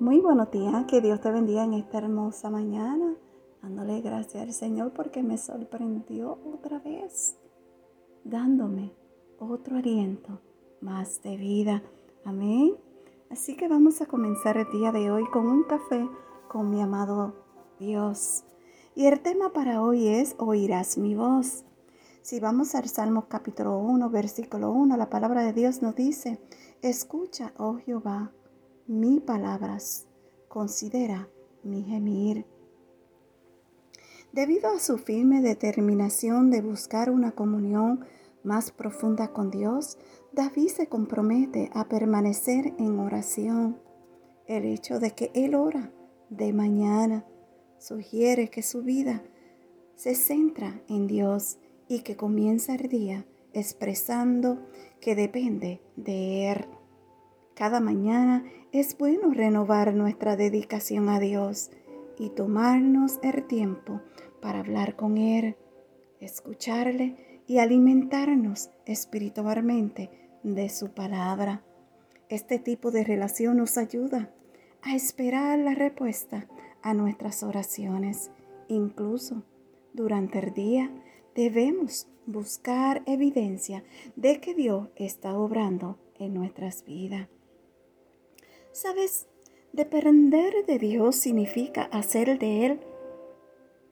Muy buenos días, que Dios te bendiga en esta hermosa mañana, dándole gracias al Señor porque me sorprendió otra vez, dándome otro aliento más de vida. Amén. Así que vamos a comenzar el día de hoy con un café con mi amado Dios. Y el tema para hoy es oirás mi voz. Si vamos al Salmo capítulo 1, versículo 1, la palabra de Dios nos dice, escucha, oh Jehová mis palabras, considera mi gemir. Debido a su firme determinación de buscar una comunión más profunda con Dios, David se compromete a permanecer en oración. El hecho de que él ora de mañana sugiere que su vida se centra en Dios y que comienza el día expresando que depende de Él. Cada mañana es bueno renovar nuestra dedicación a Dios y tomarnos el tiempo para hablar con Él, escucharle y alimentarnos espiritualmente de su palabra. Este tipo de relación nos ayuda a esperar la respuesta a nuestras oraciones. Incluso durante el día debemos buscar evidencia de que Dios está obrando en nuestras vidas. ¿Sabes? Depender de Dios significa hacer de Él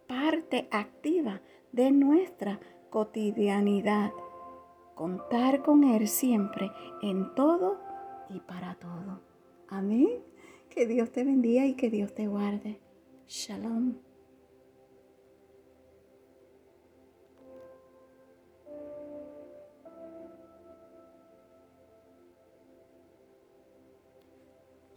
parte activa de nuestra cotidianidad. Contar con Él siempre, en todo y para todo. Amén. Que Dios te bendiga y que Dios te guarde. Shalom.